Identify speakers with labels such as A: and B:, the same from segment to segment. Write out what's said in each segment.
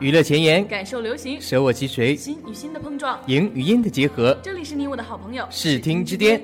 A: 娱乐前沿，
B: 感受流行，
A: 舍我其谁，
B: 心与心的碰撞。
A: 影与音的结合，
B: 这里是你我的好朋友
A: 视听之巅。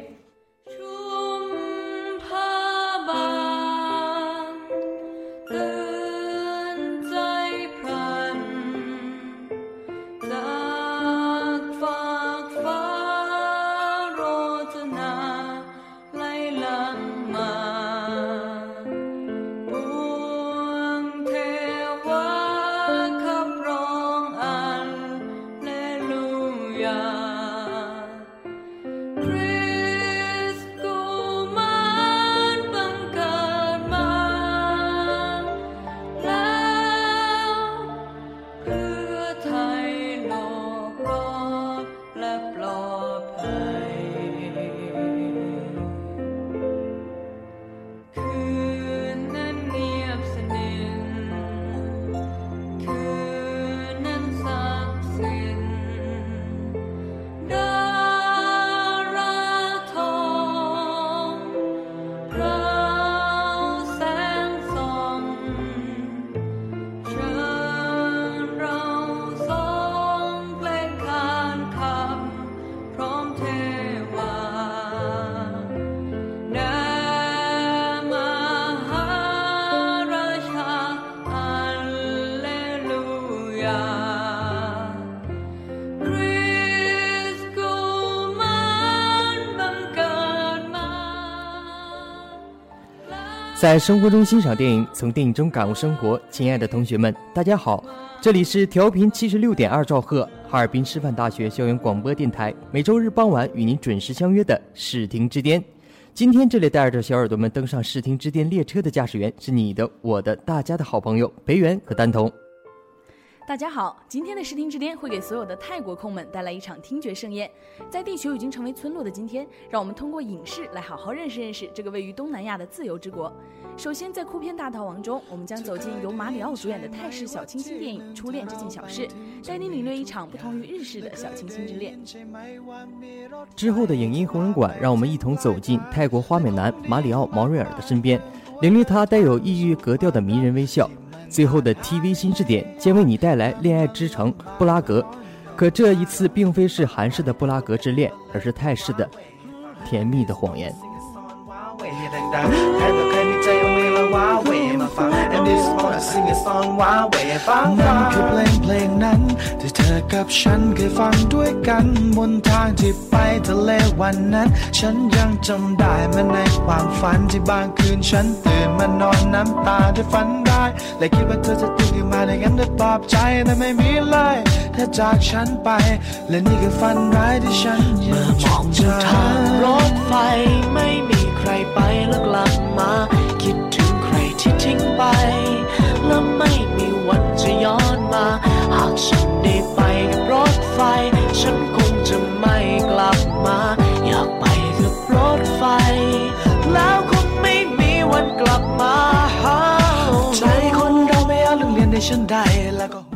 A: 在生活中欣赏电影，从电影中感悟生活。亲爱的同学们，大家好，这里是调频七十六点二兆赫，哈尔滨师范大学校园广播电台，每周日傍晚与您准时相约的视听之巅。今天这里带着小耳朵们登上视听之巅列车的驾驶员是你的、我的、大家的好朋友裴元和丹彤。
B: 大家好，今天的视听之巅会给所有的泰国控们带来一场听觉盛宴。在地球已经成为村落的今天，让我们通过影视来好好认识认识这个位于东南亚的自由之国。首先，在酷片大逃亡中，我们将走进由马里奥主演的泰式小清新电影《初恋这件小事》，带你领略一场不同于日式的小清新之恋。
A: 之后的影音红人馆，让我们一同走进泰国花美男马里奥毛瑞尔的身边，领略他带有异域格调的迷人微笑。最后的 TV 新视点将为你带来《恋爱之城》布拉格，可这一次并非是韩式的布拉格之恋，而是泰式的甜蜜的谎言。
C: นั่นคือเพลงเพลงนั้น ที่เธอกับฉันเคยฟังด้วยกัน บนทางที่ไปทะเลวันนั้น ฉันยังจำได้แมันในความฝันที่บางคืนฉันตื่นมานอนน้ำตาได้ฝันได้และคิดว่าเธอจะตื่นขึ้นมาได้งั้นได้ปลอบใจแต่ไม่มีเลยเธอจากฉันไป และนี่คือฝันร้ายที่ฉันยังจดจำ
D: รถไฟไม่มีใครไปแล้วกลับมาคิดถึงใคร ที่ทิ้งไป และไม่มีวันจะย้อนมา หากฉันได้ไปกับรถไฟ ฉันคงจะไม่กลับมา อยากไปกับรถไฟ แล้วคงไม่มีวันกลับมา
C: ใจคนเราไม่เอาจลืมเรียนให้ฉันใดแล้วก็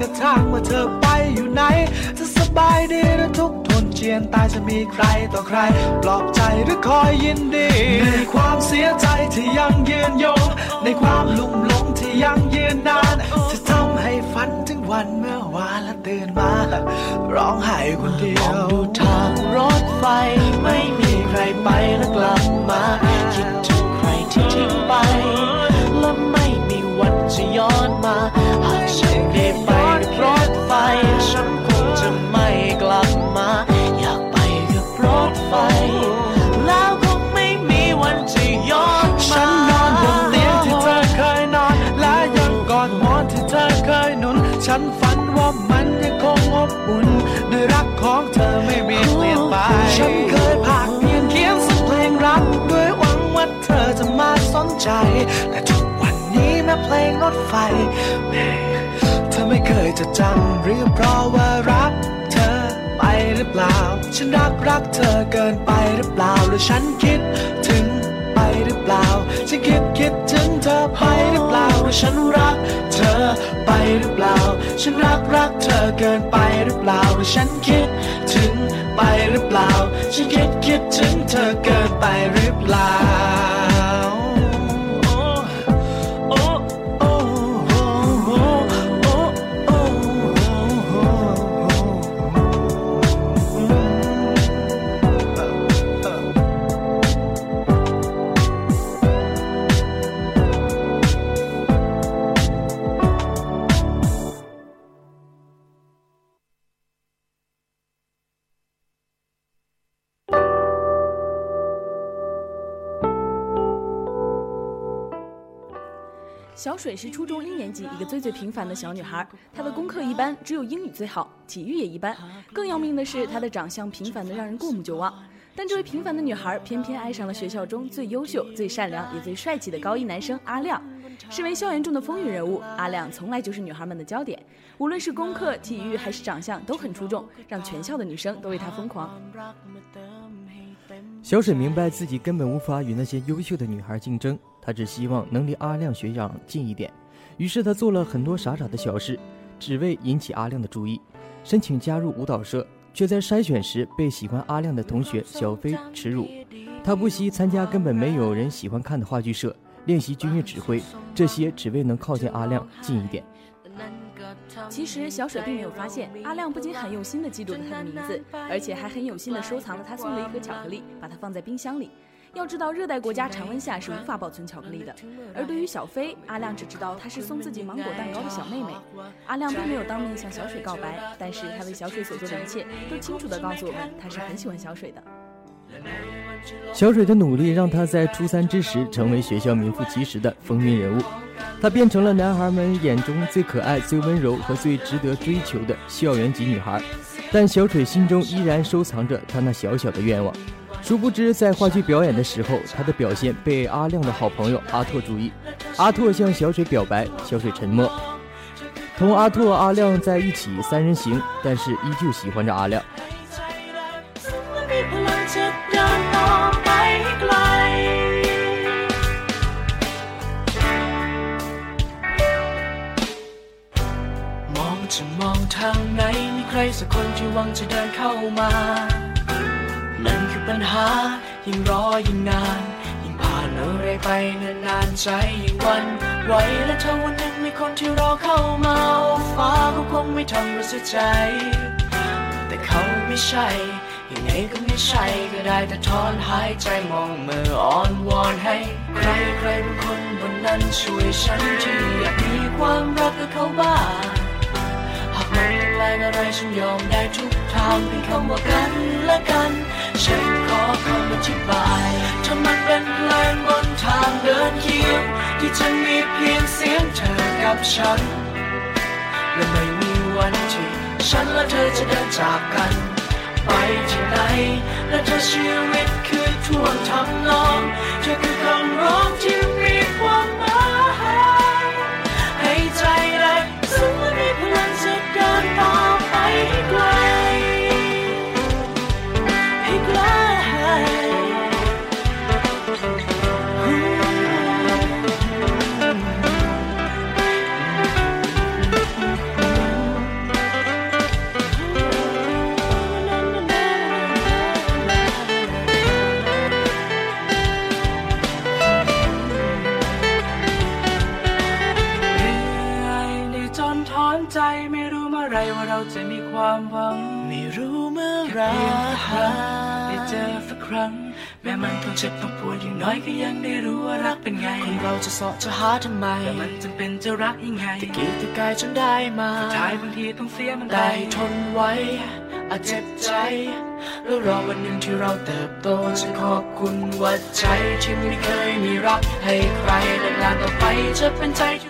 C: กระทั่งว่าเธอไปอยู่ไหน จะสบายดีหรือทุกทนเจียนตายจะมีใครต่อใคร ปลอบใจหรือคอยยินดี ในความเสียใจที่ยังยืนยง ในความลุ่มหลงที่ยังยืนนาน จะทำให้ฝันถึงวันเมื่อวานและตื่นมา ร้องไห้คนเดีย
D: มอง
C: ว
D: ดูทางรถไฟ ไม่มีใครไปแล้วกลับมาคิดถึงใครที่ทิ้งไปและไม่มีวันจะย้อนมาหากฉันได้ไป
C: ใจแต่ทุกวันนี้แม้เพลงรถไฟแม่เธอไม่เคยจะจำหรือเพราะว่ารักเธอไปหรือเปล่า ฉันรักรักเธอเกินไปหรือเปล่าหรือฉันคิดถึงไปหรือเปล่าฉันคิดคิดถึงเธอไปหรือเปล่าหรือฉันรักเธอไปหรือเปล่า ฉันรักรักเธอเกินไปหรือเปล่าหรือฉันคิดถึงไปหรือเปล่า ฉันคิดคิดถึงเธอเกินไปหรือเปล่า
B: 水是初中一年级一个最最平凡的小女孩，她的功课一般，只有英语最好，体育也一般。更要命的是，她的长相平凡的让人过目就忘。但这位平凡的女孩偏偏爱上了学校中最优秀、最善良也最帅气的高一男生阿亮。身为校园中的风云人物，阿亮从来就是女孩们的焦点，无论是功课、体育还是长相都很出众，让全校的女生都为他疯狂。
A: 小水明白自己根本无法与那些优秀的女孩竞争，她只希望能离阿亮学长近一点。于是他做了很多傻傻的小事，只为引起阿亮的注意。申请加入舞蹈社，却在筛选时被喜欢阿亮的同学小飞耻辱。他不惜参加根本没有人喜欢看的话剧社，练习军乐指挥，这些只为能靠近阿亮近一点。
B: 其实小水并没有发现，阿亮不仅很用心地记住了他的名字，而且还很有心地收藏了他送的一盒巧克力，把它放在冰箱里。要知道，热带国家常温下是无法保存巧克力的。而对于小飞，阿亮只知道她是送自己芒果蛋糕的小妹妹。阿亮并没有当面向小水告白，但是他为小水所做的一切，都清楚地告诉我们，他是很喜欢小水的。
A: 小水的努力让她在初三之时成为学校名副其实的风云人物，她变成了男孩们眼中最可爱、最温柔和最值得追求的校园级女孩。但小水心中依然收藏着她那小小的愿望。殊不知，在话剧表演的时候，她的表现被阿亮的好朋友阿拓注意。阿拓向小水表白，小水沉默。同阿拓、阿亮在一起三人行，但是依旧喜欢着阿亮。
E: มีพลังจะเดินต่อไปให้ไกล มองจะมองทางไหน มีใครสักคนที่หวังจะเดินเข้ามา นั่นคือปัญหา ยิ่งรอยิ่งนาน ยิ่งผ่านอะไรไปนานๆใจยิ่งวันไหวและถ้าวันหนึ่งมีคนที่รอเข้ามาโอ้ฟ้าก็คงไม่ทำเราเสียใจ แต่เขาไม่ใช่ยังไงก็ไม่ใช่ก็ได้แต่ถอนหายใจมองมืออ่อนวอนให้ ใครใครบางคนบนนั้นช่วยฉันที่อยากมีความรักกับเขาบ้างหากมันต้องแรงอะไรฉันยอมได้ทุก ทางเป็นคำว่ากันและกัน ฉันขอคำอธิบายถ้ามันเป็นเพลงบนทางเดินเคียง ที่จะมีเพียงเสียงเธอกับฉัน และไม่มีวันที่ฉันและเธอจะเดินจากกัน ไปที่ไหน และเธอชีวิตคือท่วงทำนอง เธอคือคำร้องที่ แม้มันต้องเจ็บต้องปวดอย่างน้อยก็ยังได้รู้ว่ารักเป็นไงคนเราจะเสาะจะหาทำไมแต่มันจำเป็นจะรักยังไงตะกี้ตะกายจนได้มาสุดท้ายบางทีต้องเสียมันได้ทนไว้อาจเจ็บใจ แล้วรอวันหนึ่งที่เราเติบโตจะขอบคุณว่าใจที่ไม่เคยมีรักให้ใครและงานต่อไปจะเป็นใจที่ไร้ค่า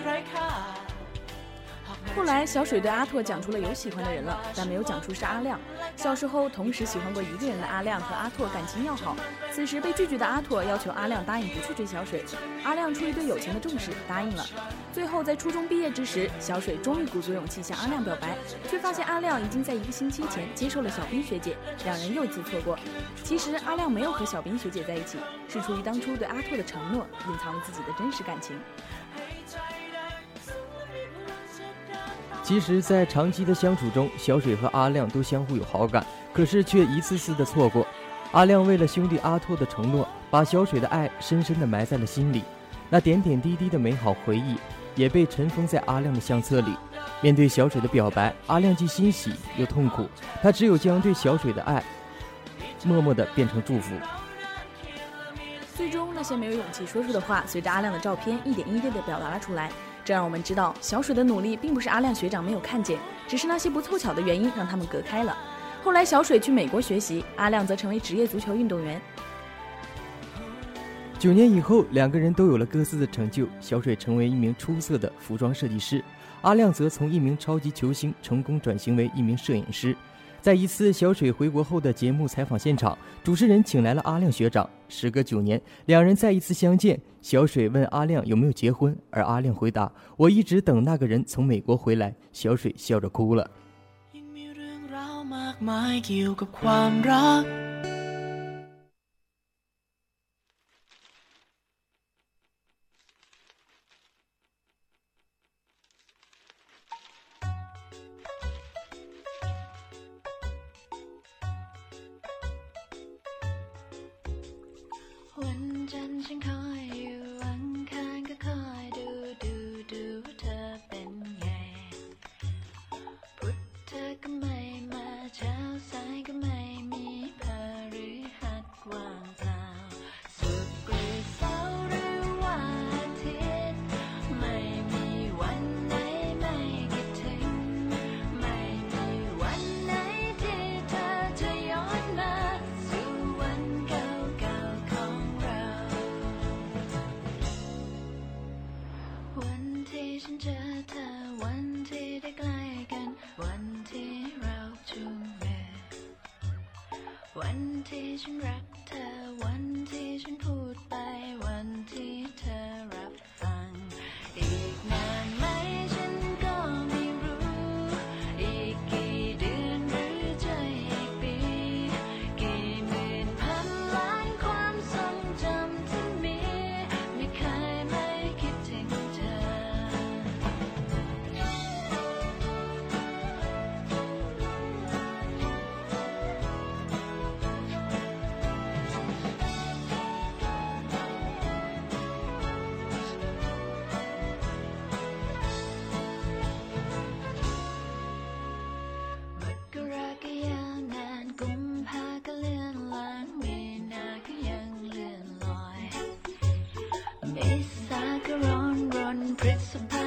B: 后来，小水对阿拓讲出了有喜欢的人了，但没有讲出是阿亮。小时候同时喜欢过一个人的阿亮和阿拓感情要好，此时被拒绝的阿拓要求阿亮答应不去追小水。阿亮出于对友情的重视，答应了。最后在初中毕业之时，小水终于鼓足勇气向阿亮表白，却发现阿亮已经在一个星期前接受了小冰学姐，两人又一次错过。其实阿亮没有和小冰学姐在一起，是出于当初对阿拓的承诺，隐藏了自己的真实感情。
A: 其实，在长期的相处中，小水和阿亮都相互有好感，可是却一次次的错过。阿亮为了兄弟阿拓的承诺，把小水的爱深深的埋在了心里，那点点滴滴的美好回忆也被尘封在阿亮的相册里。面对小水的表白，阿亮既欣喜又痛苦，他只有将对小水的爱默默的变成祝福。
B: 最终，那些没有勇气说出的话，随着阿亮的照片一点一滴的表达了出来。这让我们知道，小水的努力并不是阿亮学长没有看见，只是那些不凑巧的原因让他们隔开了。后来，小水去美国学习，阿亮则成为职业足球运动员。
A: 九年以后，两个人都有了各自的成就。小水成为一名出色的服装设计师，阿亮则从一名超级球星成功转型为一名摄影师。在一次小水回国后的节目采访现场，主持人请来了阿亮学长。时隔九年，两人再一次相见。小水问阿亮有没有结婚，而阿亮回答：“我一直等那个人从美国回来。”小水笑着哭了。
F: Vẫn
B: 康 principle.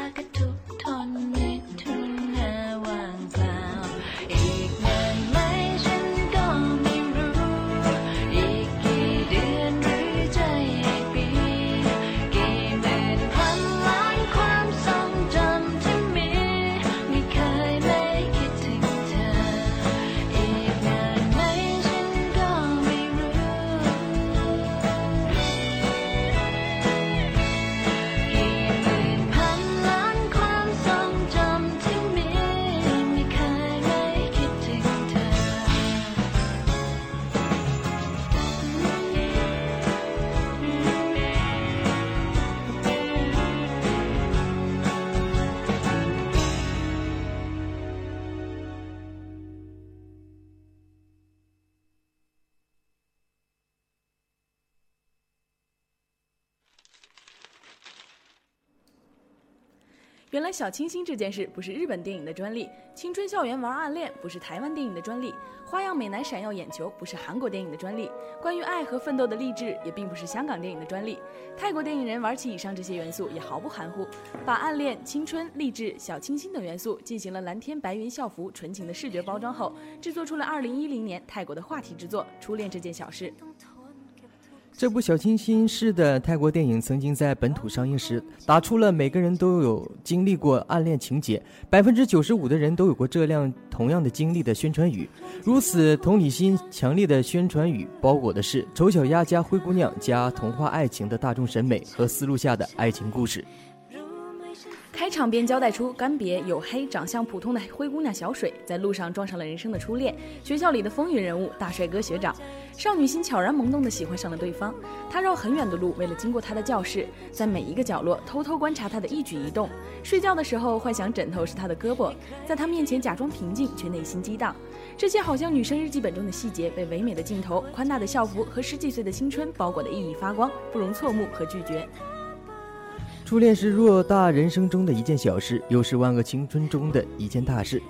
B: 小清新这件事不是日本电影的专利，青春校园玩暗恋不是台湾电影的专利，花样美男闪耀眼球不是韩国电影的专利，关于爱和奋斗的励志也并不是香港电影的专利。泰国电影人玩起以上这些元素也毫不含糊，把暗恋、青春、励志、小清新等元素进行了蓝天白云校服纯情的视觉包装后，制作出了2010年泰国的话题之作《初恋这件小事》。
A: 这部小清新式的泰国电影曾经在本土上映时，打出了每个人都有经历过暗恋情节，百分之九十五的人都有过这样同样的经历的宣传语。如此同理心强烈的宣传语，包裹的是丑小鸭加灰姑娘加童话爱情的大众审美和思路下的爱情故事。
B: 开场便交代出干瘪黝黑、长相普通的灰姑娘小水，在路上撞上了人生的初恋。学校里的风云人物大帅哥学长，少女心悄然萌动的喜欢上了对方。她绕很远的路，为了经过他的教室，在每一个角落偷偷观察他的一举一动。睡觉的时候，幻想枕头是他的胳膊，在他面前假装平静，却内心激荡。这些好像女生日记本中的细节，被唯美的镜头、宽大的校服和十几岁的青春包裹得熠熠发光，不容错目和拒绝。
A: 初恋是偌大人生中的一件小事，又是万恶青春中的一件大事。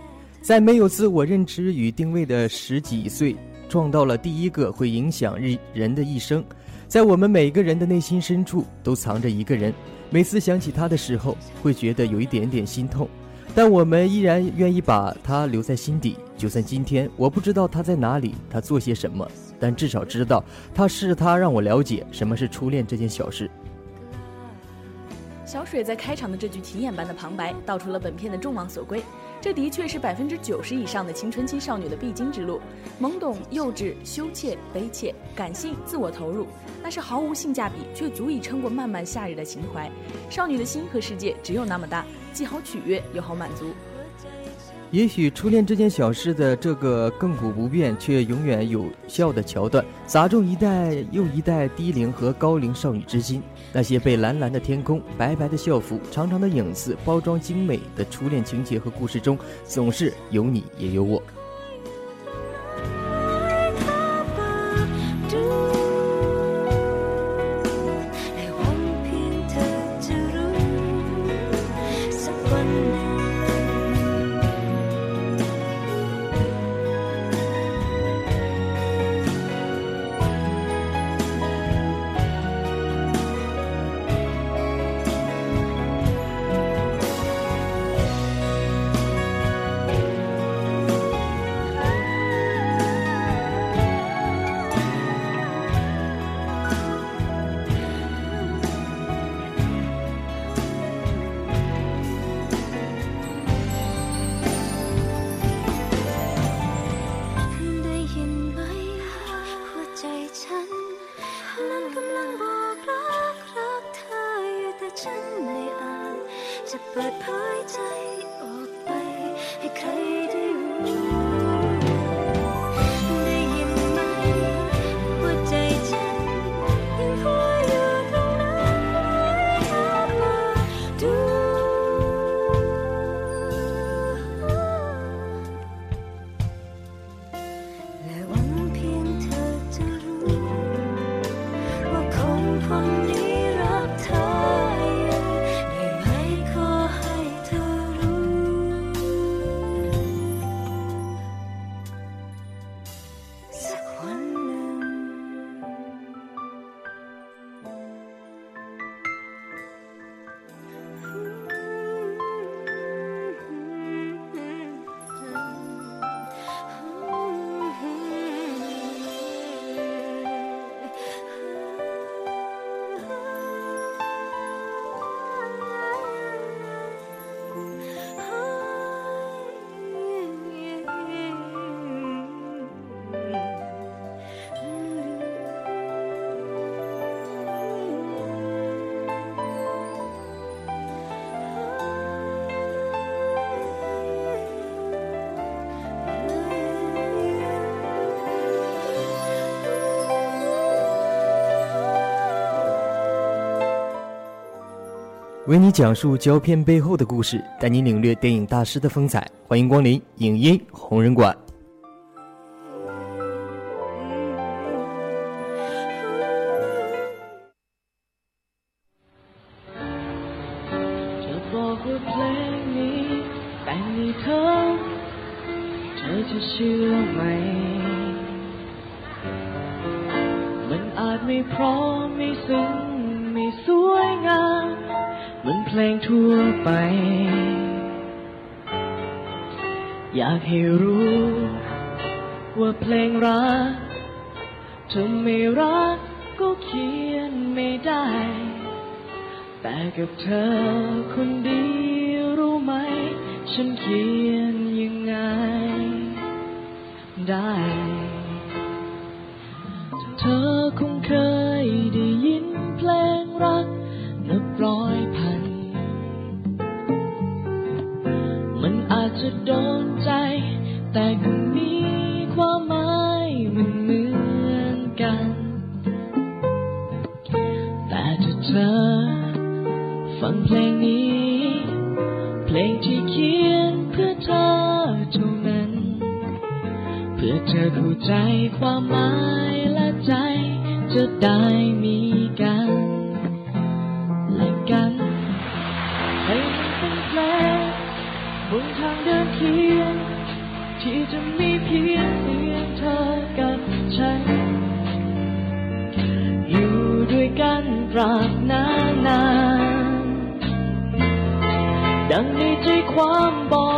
A: 在没有自我认知与定位的十几岁，撞到了第一个会影响日人的一生。在我们每个人的内心深处，都藏着一个人。每次想起他的时候，会觉得有一点点心痛，但我们依然愿意把他留在心底。就算今天我不知道他在哪里，他做些什么，但至少知道他是他让我了解什么是初恋这件小事。
B: 小水在开场的这句题眼般的旁白，道出了本片的众望所归。这的确是百分之九十以上的青春期少女的必经之路：懵懂、幼稚、羞怯、悲切、感性、自我投入，那是毫无性价比却足以撑过漫漫夏日的情怀。少女的心和世界只有那么大，既好取悦又好满足。
A: 也许初恋这件小事的这个亘古不变却永远有效的桥段，砸中一代又一代低龄和高龄少女之心。那些被蓝蓝的天空、白白的校服、长长的影子包装精美的初恋情节和故事中，总是有你也有我。为你讲述胶片背后的故事，带你领略电影大师的风采。欢迎光临影音红人馆。
D: ก็เขียนไม่ได้ แต่กับเธอคนดีรู้ไหม ฉันเขียนยังไง ได้ เธอคงเคยได้ยินเพลงรักนับร้อยพัน มันอาจจะโดนใจ แต่ก็มี ฟังเพลงนี้ เพลงที่เขียนเพื่อเธอเท่านั้น เพื่อเธอเข้าใจความหมายและใจจะได้มีกันและกันให้มันเป็นเพลงบนทางเดินเคียงที่จะมีเพียงเพียงเธอกับฉัน อยู่ด้วยกันตราบนาน 让你
B: 最宽广。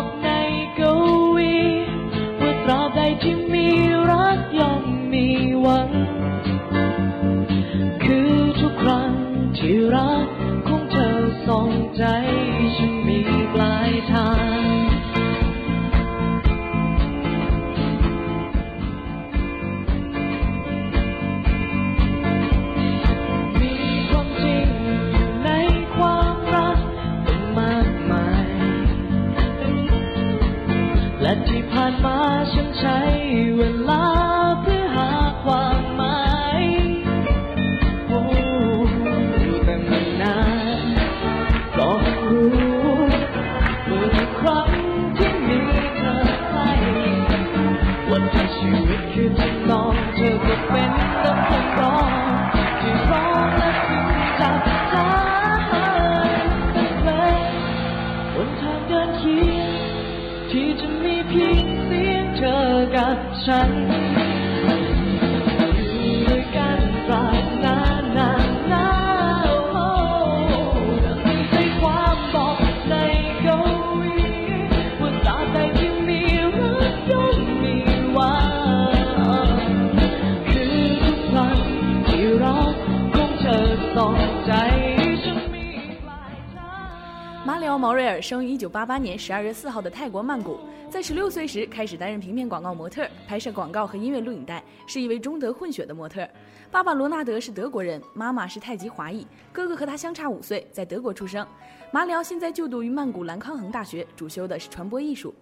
B: 毛瑞尔生于1988年12月4号的泰国曼谷，在16岁时开始担任平面广告模特，拍摄广告和音乐录影带，是一位中德混血的模特。爸爸罗纳德是德国人，妈妈是太极华裔，哥哥和他相差五岁，在德国出生。马里奥现在就读于曼谷兰康恒大学，主修的是传播艺术。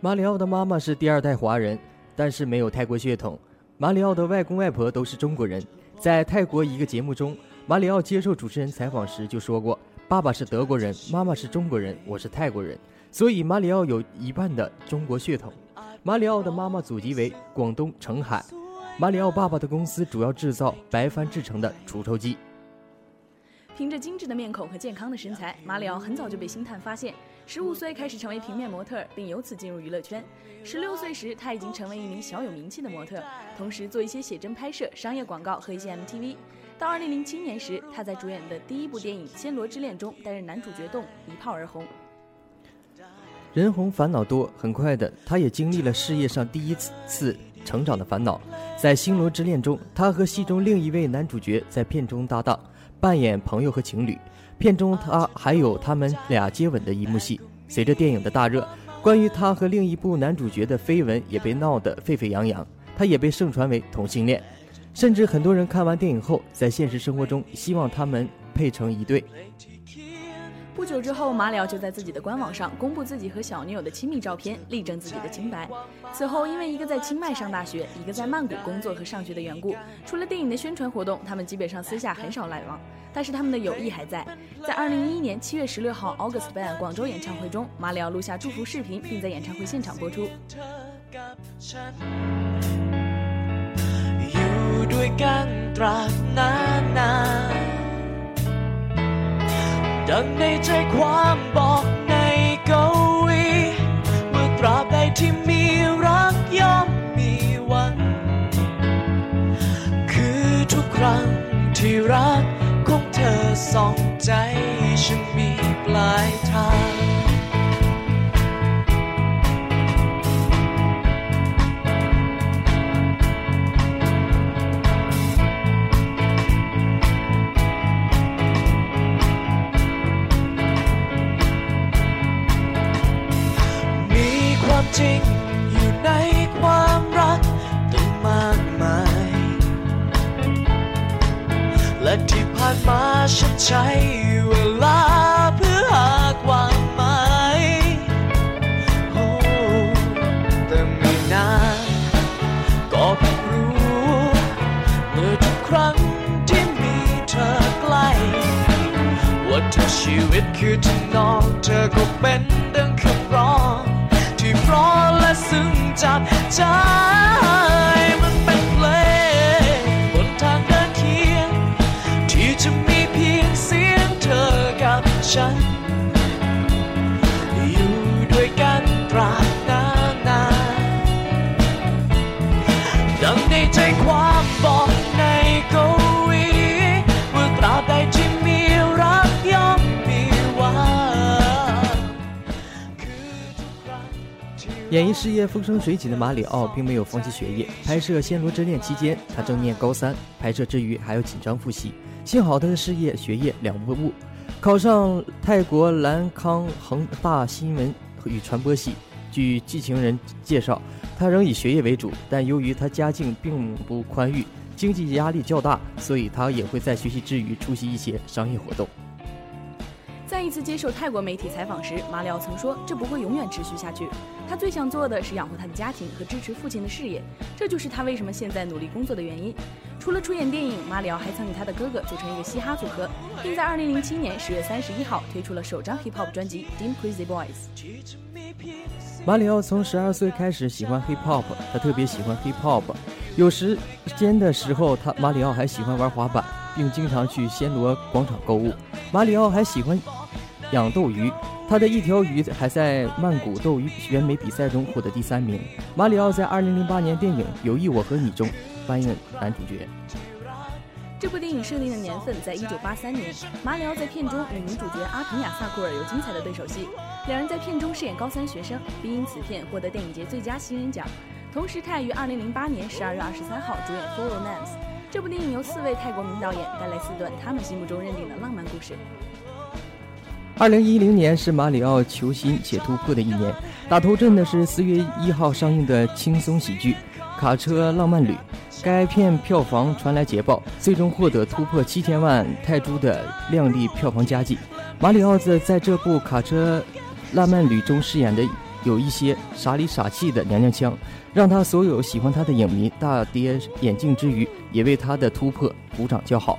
A: 马里奥的妈妈是第二代华人，但是没有泰国血统。马里奥的外公外婆都是中国人。在泰国一个节目中，马里奥接受主持人采访时就说过：“爸爸是德国人，妈妈是中国人，我是泰国人，所以马里奥有一半的中国血统。”马里奥的妈妈祖籍为广东澄海。马里奥爸爸的公司主要制造白帆制成的除臭剂。
B: 凭着精致的面孔和健康的身材，马里奥很早就被星探发现。十五岁开始成为平面模特，并由此进入娱乐圈。十六岁时，他已经成为一名小有名气的模特，同时做一些写真拍摄、商业广告和一些 MTV。到二零零七年时，他在主演的第一部电影《暹罗之恋》中担任男主角动，一炮而红。
A: 人红烦恼多，很快的，他也经历了事业上第一次成长的烦恼。在《星罗之恋》中，他和戏中另一位男主角在片中搭档，扮演朋友和情侣。片中他还有他们俩接吻的一幕戏。随着电影的大热，关于他和另一部男主角的绯闻也被闹得沸沸扬扬，他也被盛传为同性恋，甚至很多人看完电影后，在现实生活中希望他们配成一对。
B: 不久之后，马里奥就在自己的官网上公布自己和小女友的亲密照片，力证自己的清白。此后，因为一个在清迈上大学，一个在曼谷工作和上学的缘故，除了电影的宣传活动，他们基本上私下很少来往。但是他们的友谊还在。在2011年7月16号 August Band 广州演唱会中，马里奥录下祝福视频，并在演唱会现场播出。่
D: ด้วยกันตราบนานนานดังในใจความบอกในเกาหลีเมื่อตราบใดที่มีรักย่อมมีวังคือทุกครั้งที่รักของเธอส่องใจฉันมี
A: 水起的马里奥并没有放弃学业。拍摄《暹罗之恋》期间，他正念高三，拍摄之余还要紧张复习。幸好他的事业、学业两不误，考上泰国兰康恒大新闻与传播系。据知情人介绍，他仍以学业为主，但由于他家境并不宽裕，经济压力较大，所以他也会在学习之余出席一些商业活动。
B: 在一次接受泰国媒体采访时，马里奥曾说：“这不会永远持续下去。他最想做的是养活他的家庭和支持父亲的事业，这就是他为什么现在努力工作的原因。”除了出演电影，马里奥还曾与他的哥哥组成一个嘻哈组合，并在2007年10月31号推出了首张 hip hop 专辑《Dim Crazy Boys》。
A: 马里奥从十二岁开始喜欢 hip hop，他特别喜欢 hip hop。有时间的时候，他马里奥还喜欢玩滑板，并经常去暹罗广场购物。马里奥还喜欢养斗鱼，他的一条鱼还在曼谷斗鱼选美比赛中获得第三名。马里奥在2008年电影《有意我和你》中扮演男主角。
B: 这部电影设定的年份在1983年，马里奥在片中与女主角阿平亚萨库尔有精彩的对手戏，两人在片中饰演高三学生，并因此片获得电影节最佳新人奖。同时，他也于2008年12月23号主演《For Romance》。这部电影由四位泰国名导演带来四段他们心目中认定的浪漫故事。
A: 二零一零年是马里奥求新且突破的一年，打头阵的是四月一号上映的轻松喜剧《卡车浪漫旅》。该片票房传来捷报，最终获得突破七千万泰铢的亮丽票房佳绩。马里奥在在这部《卡车浪漫旅》中饰演的有一些傻里傻气的娘娘腔，让他所有喜欢他的影迷大跌眼镜之余，也为他的突破鼓掌叫好。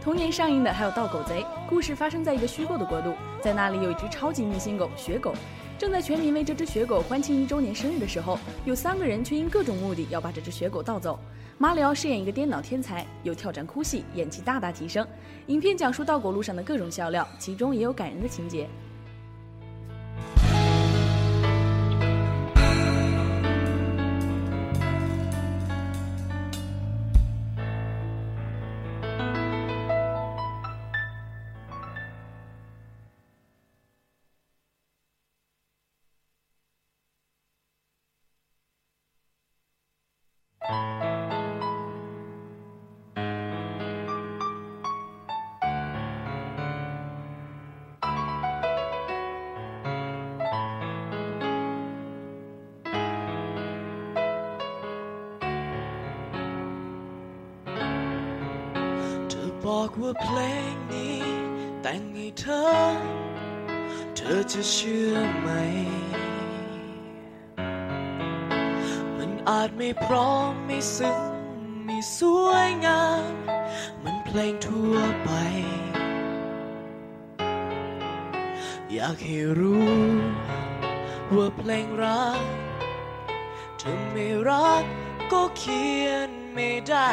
B: 同年上映的还有《盗狗贼》，故事发生在一个虚构的国度，在那里有一只超级明星狗——雪狗。正在全民为这只雪狗欢庆一周年生日的时候，有三个人却因各种目的要把这只雪狗盗走。马里奥饰演一个电脑天才，有跳战哭戏，演技大大提升。影片讲述盗狗路上的各种笑料，其中也有感人的情节。
D: ไม่พร้อมไม่ซึ้งไม่สวยงามเหมันเพลงทั่วไป อยากให้รู้ ว่าเพลงรักเธอไม่รักก็เขียนไม่ได้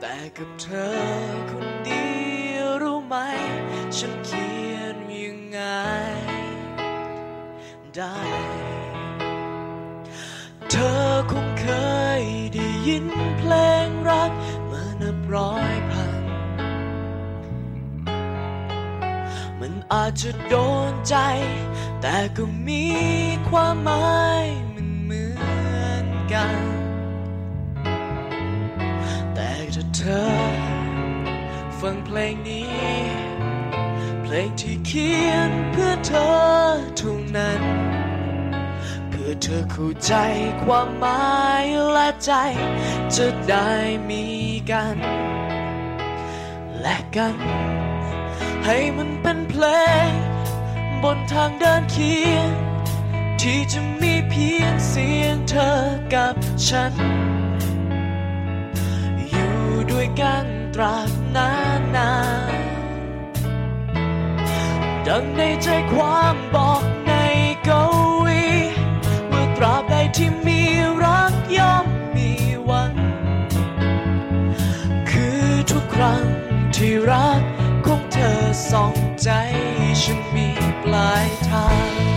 D: แต่กับเธอคนเดียวรู้ไหม ฉันเขียนยังไงได้ ยินเพลงรักมานับร้อยพัน มันอาจจะโดนใจ แต่ก็มีความหมายมันเหมือนกัน แต่ถ้าเธอ ฟังเพลงนี้ เพลงที่เขียนเพื่อเธอเท่านั้น เธอเข้าใจความหมายและใจจะได้มีกัน และกัน ให้มันเป็นเพลง บนทางเดินเคียง ที่จะมีเพียงเสียงเธอกับฉัน อยู่ด้วยกันตราบนานนานดังในใจความบอกใน รักของเธอส่องใจฉันมีปลายทาง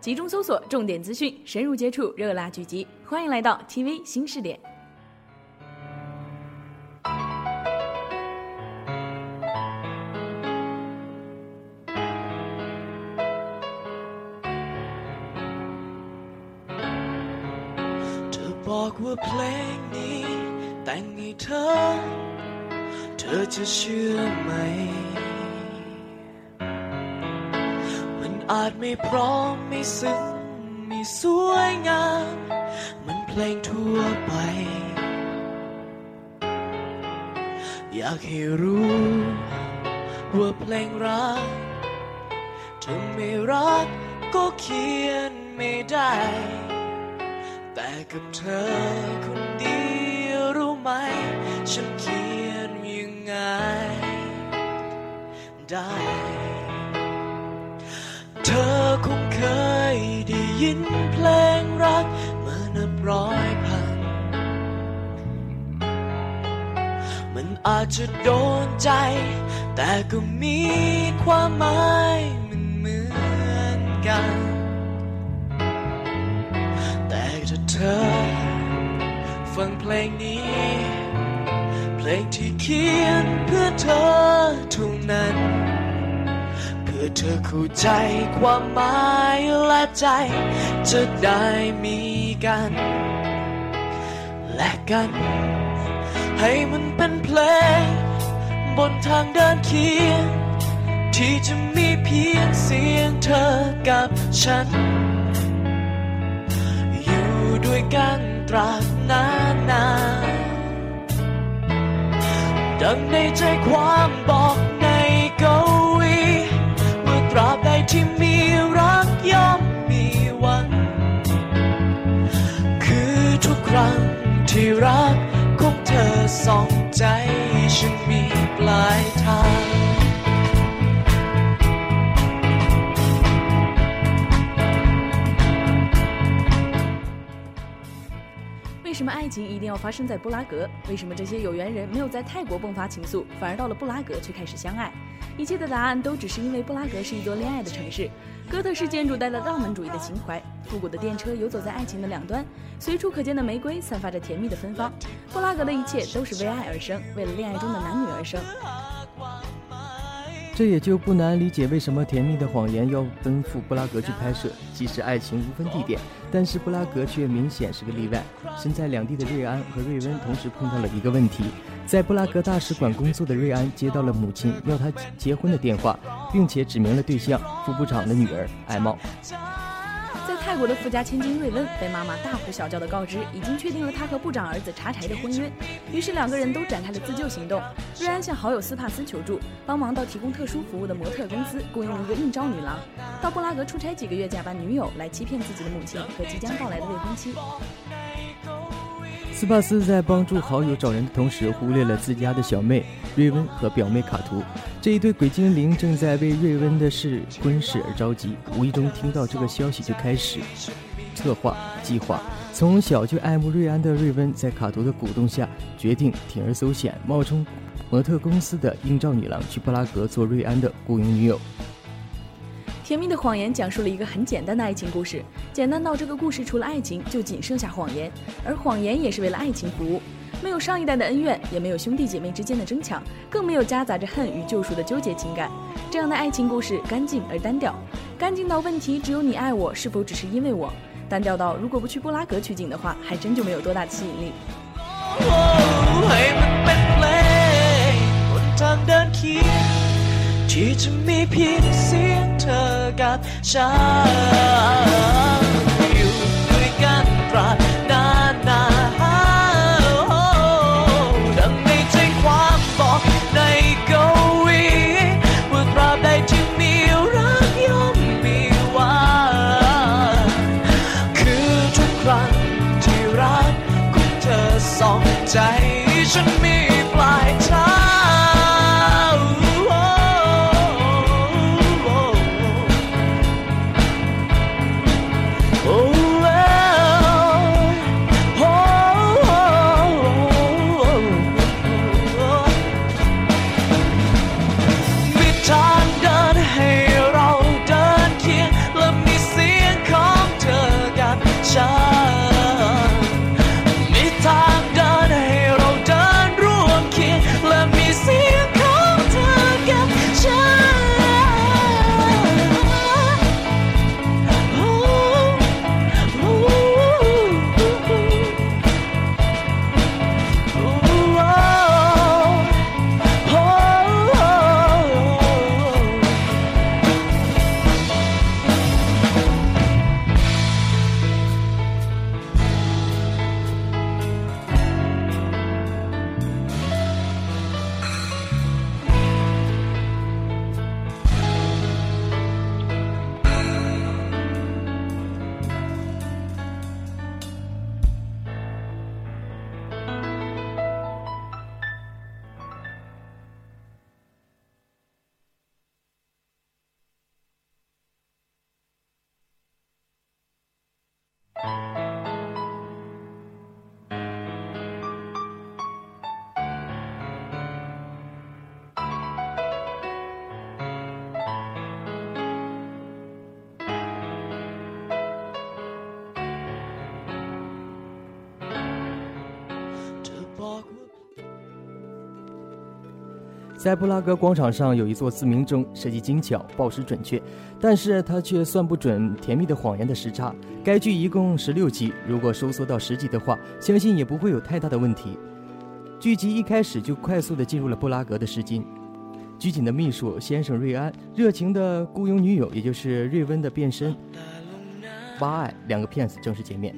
B: 集中搜索重点资讯，深入接触热辣剧集，欢迎来到 TV 新视点。
D: เธอบอกว่าเพลงนี้ แต่งให้เธอ เ ธอจะเชื่อไหม มันอาจไม่พร้อมไม่ซึ้งไม่สวยงาม มันเพลงทั่วไป อยากให้รู้ ว่าเพลงรักเธอไม่รักก็เขียนไม่ได้ แต่กับเธอคนเดียวรู้ไหม ฉันเขียน ไง ได้ เธอคงเคยได้ยินเพลงรักเมานับร้อยพัน มันอาจจะโดนใจ แต่ก็มีความหมายมันเหมือนกัน แต่ถ้าเธอฟังเพลงนี้ ลงที่เขียนเพื่อเธอเท่านั้น เพื่อเธอเข้าใจความหมายและใจ จะได้มีกัน และกัน ให้มันเป็นเพลง บนทางเดินเคียง ที่จะมีเพียงเสียงเธอกับฉัน อยู่ด้วยกันตราบนานนาน ดังในใจความบอกในกวีเมื่อตราบใดที่มีรักย่อมมีหวังคือทุกครั้งที่รักของเธอสองใจฉันมีปลายทาง
B: 什么爱情一定要发生在布拉格？为什么这些有缘人没有在泰国迸发情愫，反而到了布拉格却开始相爱？一切的答案都只是因为布拉格是一座恋爱的城市，哥特式建筑带来浪漫主义的情怀，复古的电车游走在爱情的两端，随处可见的玫瑰散发着甜蜜的芬芳。布拉格的一切都是为爱而生，为了恋爱中的男女而生。
A: 这也就不难理解为什么《甜蜜的谎言》要奔赴布拉格去拍摄。即使爱情无分地点，但是布拉格却明显是个例外。身在两地的瑞安和瑞温同时碰到了一个问题：在布拉格大使馆工作的瑞安接到了母亲要他结婚的电话，并且指明了对象——副部长的女儿艾茂。
B: 泰国的富家千金瑞温被妈妈大呼小叫的告知，已经确定了她和部长儿子查柴的婚约，于是两个人都展开了自救行动。瑞安向好友斯帕斯求助，帮忙到提供特殊服务的模特公司雇佣了一个应招女郎，到布拉格出差几个月，假扮女友来欺骗自己的母亲和即将到来的未婚妻。
A: 斯帕斯在帮助好友找人的同时，忽略了自家的小妹瑞温和表妹卡图。这一对鬼精灵正在为瑞温的事婚事而着急，无意中听到这个消息就开始策划计划。从小就爱慕瑞安的瑞温，在卡图的鼓动下，决定铤而走险，冒充模特公司的应召女郎，去布拉格做瑞安的雇佣女友。
B: 甜蜜的谎言讲述了一个很简单的爱情故事，简单到这个故事除了爱情就仅剩下谎言，而谎言也是为了爱情服务。没有上一代的恩怨，也没有兄弟姐妹之间的争抢，更没有夹杂着恨与救赎的纠结情感。这样的爱情故事干净而单调，干净到问题只有你爱我，是否只是因为我？单调到如果不去布拉格取景的话，还真就没有多大的吸引力。
D: ที่จะมีเพียงเสียงเธอกับฉัน
A: 在布拉格广场上有一座自鸣钟，设计精巧，报时准确，但是它却算不准《甜蜜的谎言》的时差。该剧一共十六集，如果收缩到十集的话，相信也不会有太大的问题。剧集一开始就快速的进入了布拉格的市井，拘谨的秘书先生瑞安，热情的雇佣女友，也就是瑞温的变身巴爱，两个骗子正式见面。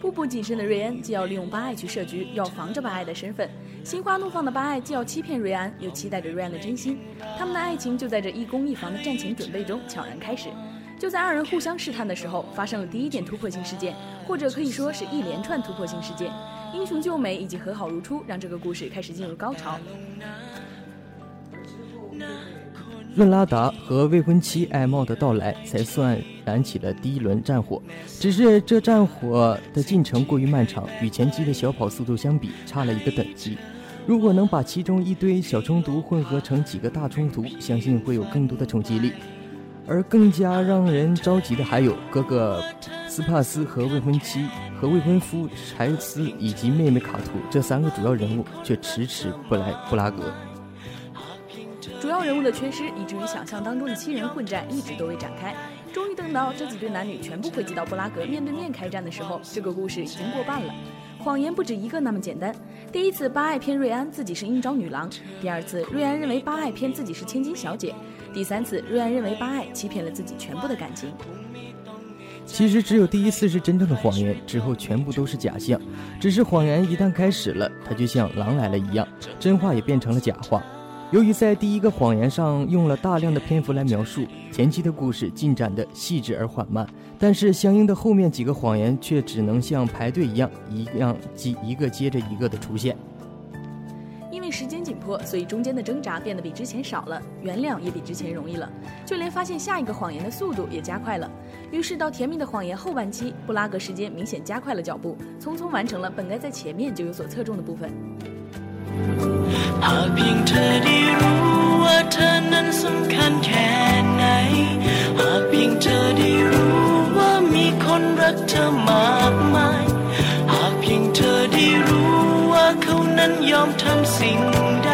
B: 步步谨慎的瑞恩既要利用巴爱去设局，要防着巴爱的身份；心花怒放的巴爱既要欺骗瑞安，又期待着瑞安的真心。他们的爱情就在这一攻一防的战前准备中悄然开始。就在二人互相试探的时候，发生了第一件突破性事件，或者可以说是一连串突破性事件。英雄救美以及和好如初，让这个故事开始进入高潮。
A: 润拉达和未婚妻艾茂的到来，才算燃起了第一轮战火。只是这战火的进程过于漫长，与前期的小跑速度相比，差了一个等级。如果能把其中一堆小冲突混合成几个大冲突，相信会有更多的冲击力。而更加让人着急的还有哥哥斯帕斯和未婚妻和未婚夫柴斯以及妹妹卡图这三个主要人物，却迟迟不来布拉格。
B: 主要人物的缺失，以至于想象当中的七人混战一直都未展开。终于等到这几对男女全部汇集到布拉格面对面开战的时候，这个故事已经过半了。谎言不止一个那么简单。第一次，巴爱骗瑞安自己是应召女郎；第二次，瑞安认为巴爱骗自己是千金小姐；第三次，瑞安认为巴爱欺骗了自己全部的感情。
A: 其实只有第一次是真正的谎言，之后全部都是假象。只是谎言一旦开始了，它就像狼来了一样，真话也变成了假话。由于在第一个谎言上用了大量的篇幅来描述前期的故事进展的细致而缓慢，但是相应的后面几个谎言却只能像排队一样，一样接一个接着一个的出现。
B: 因为时间紧迫，所以中间的挣扎变得比之前少了，原谅也比之前容易了，就连发现下一个谎言的速度也加快了。于是到甜蜜的谎言后半期，布拉格时间明显加快了脚步，匆匆完成了本该在前面就有所侧重的部分。
E: หากเพียงเธอได้รู้ว่าเธอนั้นสำคัญแค่ไหน หากเพียงเธอได้รู้ว่ามีคนรักเธอมากมาย หากเพียงเธอได้รู้ว่าเขานั้นยอมทำสิ่งใด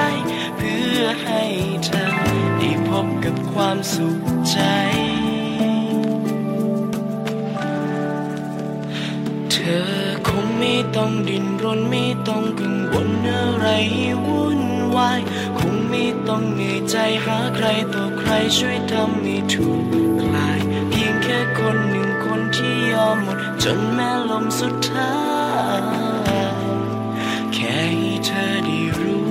E: เพื่อให้เธอได้พบกับความสุขใจเธอคงไม่ต้องดิ้นรนไม่ต้องกังวลอะไรวุ่น วาย คงไม่ต้องเหนื่อยใจหาใครต่อใครช่วยทำให้ทุกคลาย เพียงแค่คนหนึ่งคนที่ยอมหมด จนแม้ลมสุดท้าย แค่ให้เธอได้รู้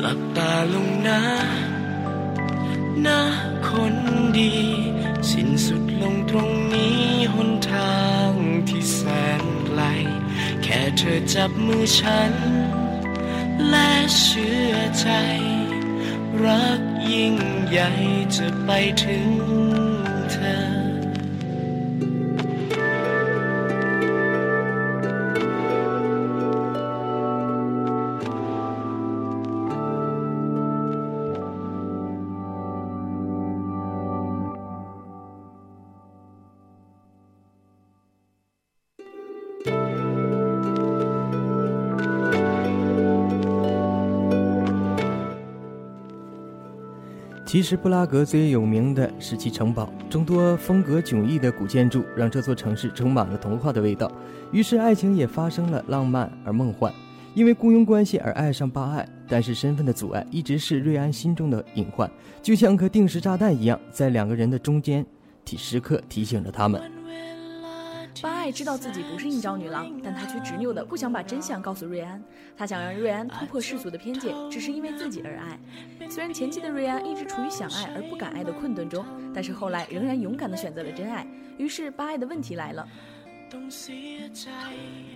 E: หลับตาลงนะนะคนดี สิ้นสุดลงตรงนี้หนทางที่แสนไกล ค่เธอจับมือฉัน และเชื่อใจ รักยิ่งใหญ่จะไปถึงเธอ
A: 其实布拉格最有名的是其城堡，众多风格迥异的古建筑让这座城市充满了童话的味道。于是爱情也发生了浪漫而梦幻，因为雇佣关系而爱上巴爱，但是身份的阻碍一直是瑞安心中的隐患，就像颗定时炸弹一样，在两个人的中间提时刻提醒着他们。
B: 巴爱知道自己不是应召女郎，但她却执拗的不想把真相告诉瑞安。她想让瑞安突破世俗的偏见，只是因为自己而爱。虽然前期的瑞安一直处于想爱而不敢爱的困顿中，但是后来仍然勇敢的选择了真爱。于是巴爱的问题来了。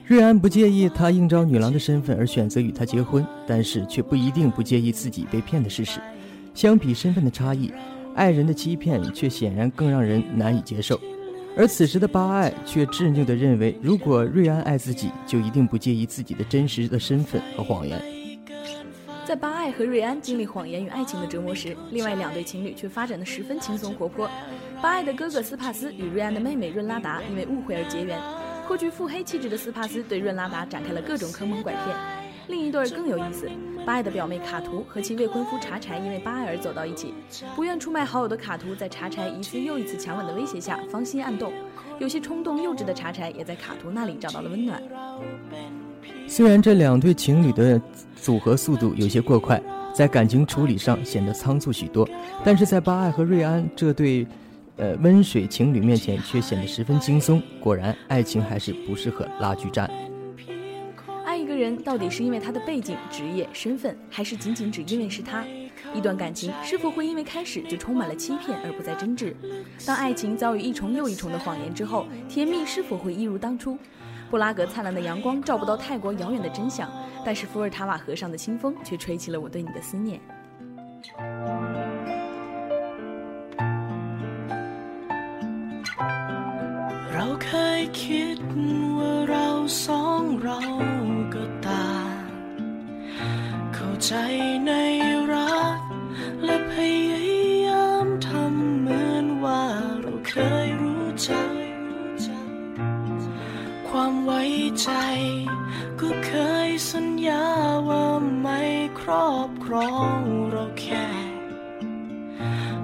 A: 瑞安不介意他应召女郎的身份而选择与他结婚，但是却不一定不介意自己被骗的事实。相比身份的差异，爱人的欺骗却显然更让人难以接受。而此时的巴爱却执拗地认为，如果瑞安爱自己，就一定不介意自己的真实的身份和谎言。
B: 在巴爱和瑞安经历谎言与爱情的折磨时，另外两对情侣却发展得十分轻松活泼。巴爱的哥哥斯帕斯与瑞安的妹妹润拉达因为误会而结缘。颇具腹黑气质的斯帕斯对润拉达展开了各种坑蒙拐骗。另一对更有意思，巴爱的表妹卡图和其未婚夫查柴因为巴爱而走到一起。不愿出卖好友的卡图在查柴一次又一次强吻的威胁下芳心暗动，有些冲动幼稚的查柴也在卡图那里找到了温暖。
A: 虽然这两对情侣的组合速度有些过快，在感情处理上显得仓促许多，但是在巴爱和瑞安这对，呃温水情侣面前却显得十分轻松。果然，爱情还是不适合拉锯战。
B: 爱一个人到底是因为他的背景、职业、身份，还是仅仅只因为是他？一段感情是否会因为开始就充满了欺骗而不再真挚？当爱情遭遇一重又一重的谎言之后，甜蜜是否会一如当初？布拉格灿烂的阳光照不到泰国遥远的真相，但是伏尔塔瓦河上的清风却吹起了我对你的思念。
E: เราเคยคิดว่าเราสองเราก็ต่างเข้า ใจในรัก และพยายามทำเหมือนว่าเราเคยรู้จัก ความไว้ใจ ก็เคยสัญญาว่าไม่ครอบครองเราแค่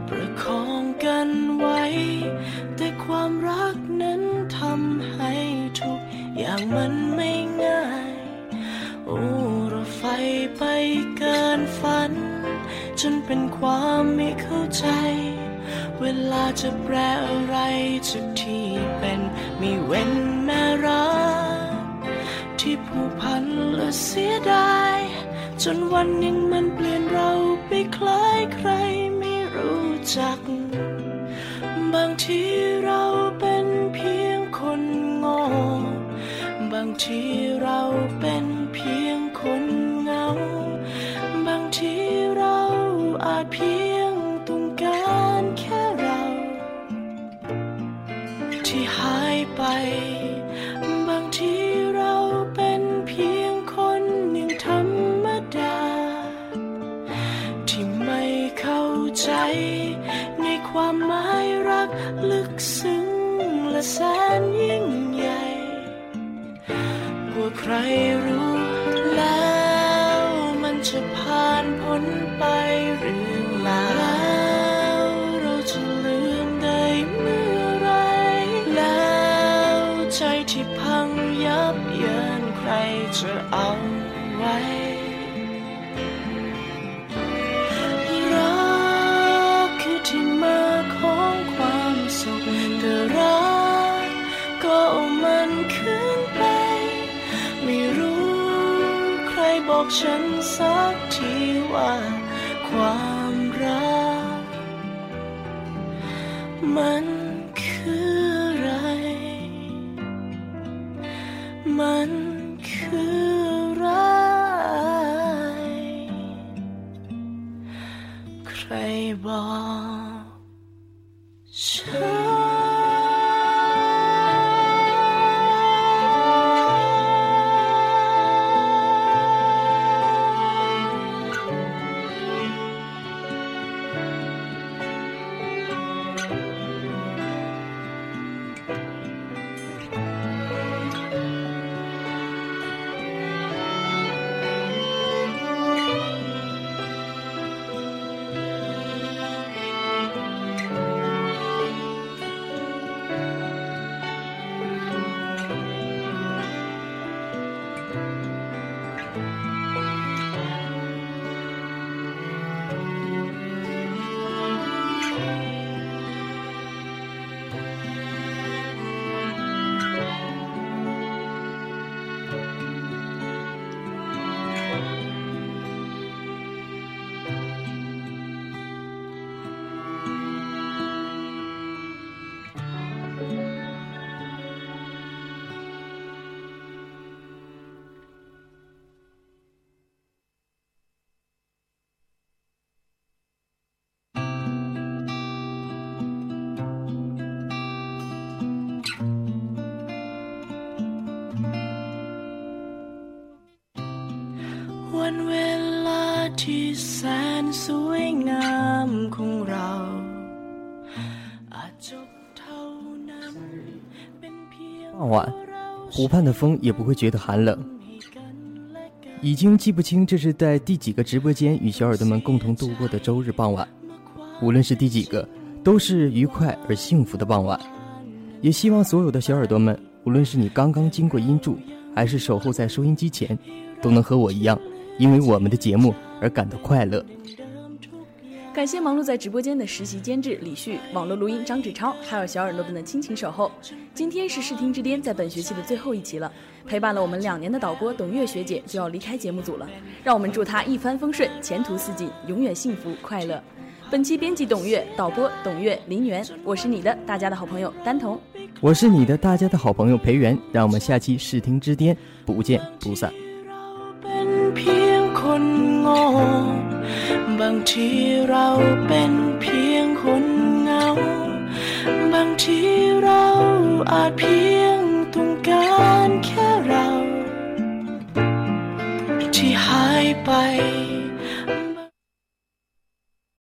E: ประคองกันไว้ แต่ความรักนั้นทำให้ทุกอย่างมันไม่ง่าย โอ้ ไฟไปเกินฝัน จนเป็นความไม่เข้าใจ เวลาจะแปลอะไรจากที่เป็นมีเว้นแม่รัก ที่ผูกพันและเสียดาย จนวันหนึ่งมันเปลี่ยนเราไปคล้ายใครไม่รู้จัก บางทีเราเป็นเพียงคนโง่บางที เพียงต้องการแค่เรา ที่หายไป บางทีเราเป็นเพียงคนหนึ่งธรรมดา ที่ไม่เข้าใจ ในความหมายรักลึกซึ้งและแสนยิ่งใหญ่กว่าใครรู้ บอกฉันสักทีว่าความรัก มัน ที่แสนสวยงามของเรา อาจจบเท่านั้น เป็นเพียง
A: 傍晚，湖畔的风也不会觉得寒冷。已经记不清这是在第几个直播间与小耳朵们共同度过的周日傍晚，无论是第几个，都是愉快而幸福的傍晚。也希望所有的小耳朵们，无论是你刚刚经过音柱，还是守候在收音机前，都能和我一样，因为我们的节目 而感到快乐。
B: 感谢忙碌在直播间的实习监制李旭、网络录音张志超，还有小耳朵们的亲情守候。今天是视听之巅在本学期的最后一期了，陪伴了我们两年的导播董月学姐就要离开节目组了，让我们祝她一帆风顺，前途似锦，永远幸福快乐。本期编辑董月，导播董月、林源，我是你的大家的好朋友丹彤。
A: 我是你的大家的好朋友裴元，让我们下期视听之巅不见不散。
E: คนโง่ บางทีเราเป็นเพียงคนเหงา บางทีเราอาจเพียงต้องการแค่เรา ที่หายไป